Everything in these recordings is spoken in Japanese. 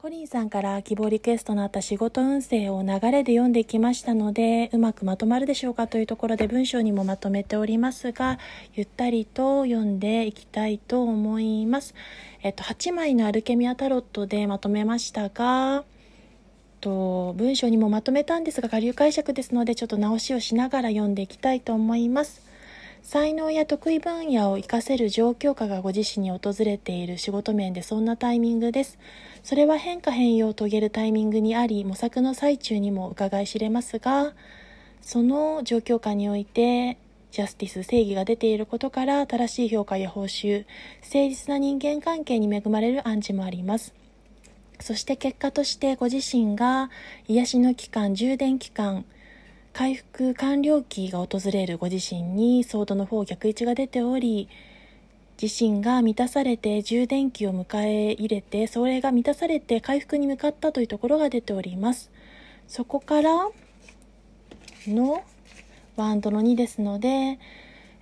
コリンさんから希望リクエストのあった仕事運勢を流れで読んできましたので、うまくまとまるでしょうかというところで文章にもまとめておりますが、ゆったりと読んでいきたいと思います。えっと、8枚のアルケミアタロットでまとめましたが、と文章にもまとめたんですが、下流解釈ですので、ちょっと直しをしながら読んでいきたいと思います。才能や得意分野を活かせる状況下がご自身に訪れている仕事面でそんなタイミングです。それは変化変容を遂げるタイミングにあり、模索の最中にも伺い知れますが、その状況下において、ジャスティス、正義が出ていることから、正しい評価や報酬、誠実な人間関係に恵まれる暗示もあります。そして結果としてご自身が癒しの期間、充電期間、回復完了期が訪れるご自身にソードの方逆位置が出ており自身が満たされて充電器を迎え入れてそれが満たされて回復に向かったというところが出ております。そこからのワンドの2ですので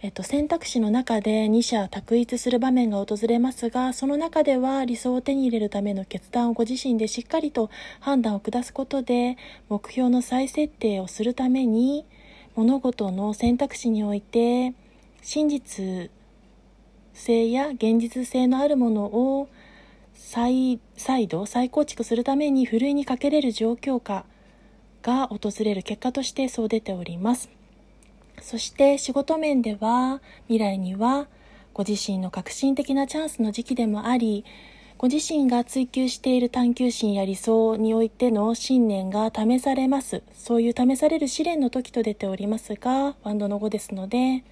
えっと、選択肢の中で二者択一する場面が訪れますがその中では理想を手に入れるための決断をご自身でしっかりと判断を下すことで目標の再設定をするために物事の選択肢において真実性や現実性のあるものを再再度再構築するためにふるいにかけれる状況下が訪れる結果としてそう出ております。そして仕事面では未来にはご自身の革新的なチャンスの時期でもありご自身が追求している探求心や理想においての信念が試されます。そういう試される試練の時と出ておりますがワンドの5ですので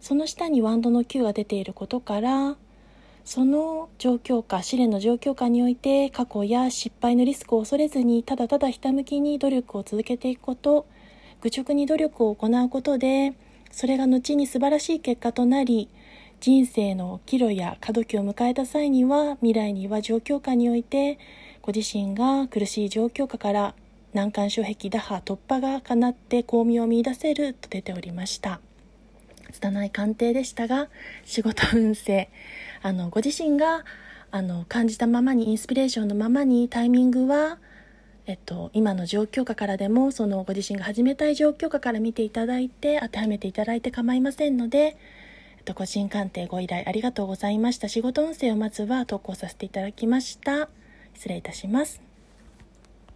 その下にワンドの9が出ていることからその状況下試練の状況下において過去や失敗のリスクを恐れずにただただひたむきに努力を続けていくこと。愚直に努力を行うことでそれが後に素晴らしい結果となり人生の岐路や過渡期を迎えた際には未来には状況下においてご自身が苦しい状況下から難関障壁打破突破が叶って巧妙を見いだせると出ておりました。拙い鑑定でしたが仕事運勢あのご自身があの感じたままにインスピレーションのままにタイミングはえっと、今の状況下からでもそのご自身が始めたい状況下から見ていただいて当てはめていただいて構いませんので、えっと、個人鑑定ご依頼ありがとうございました。仕事音声をまずは投稿させていただきました。失礼いたします。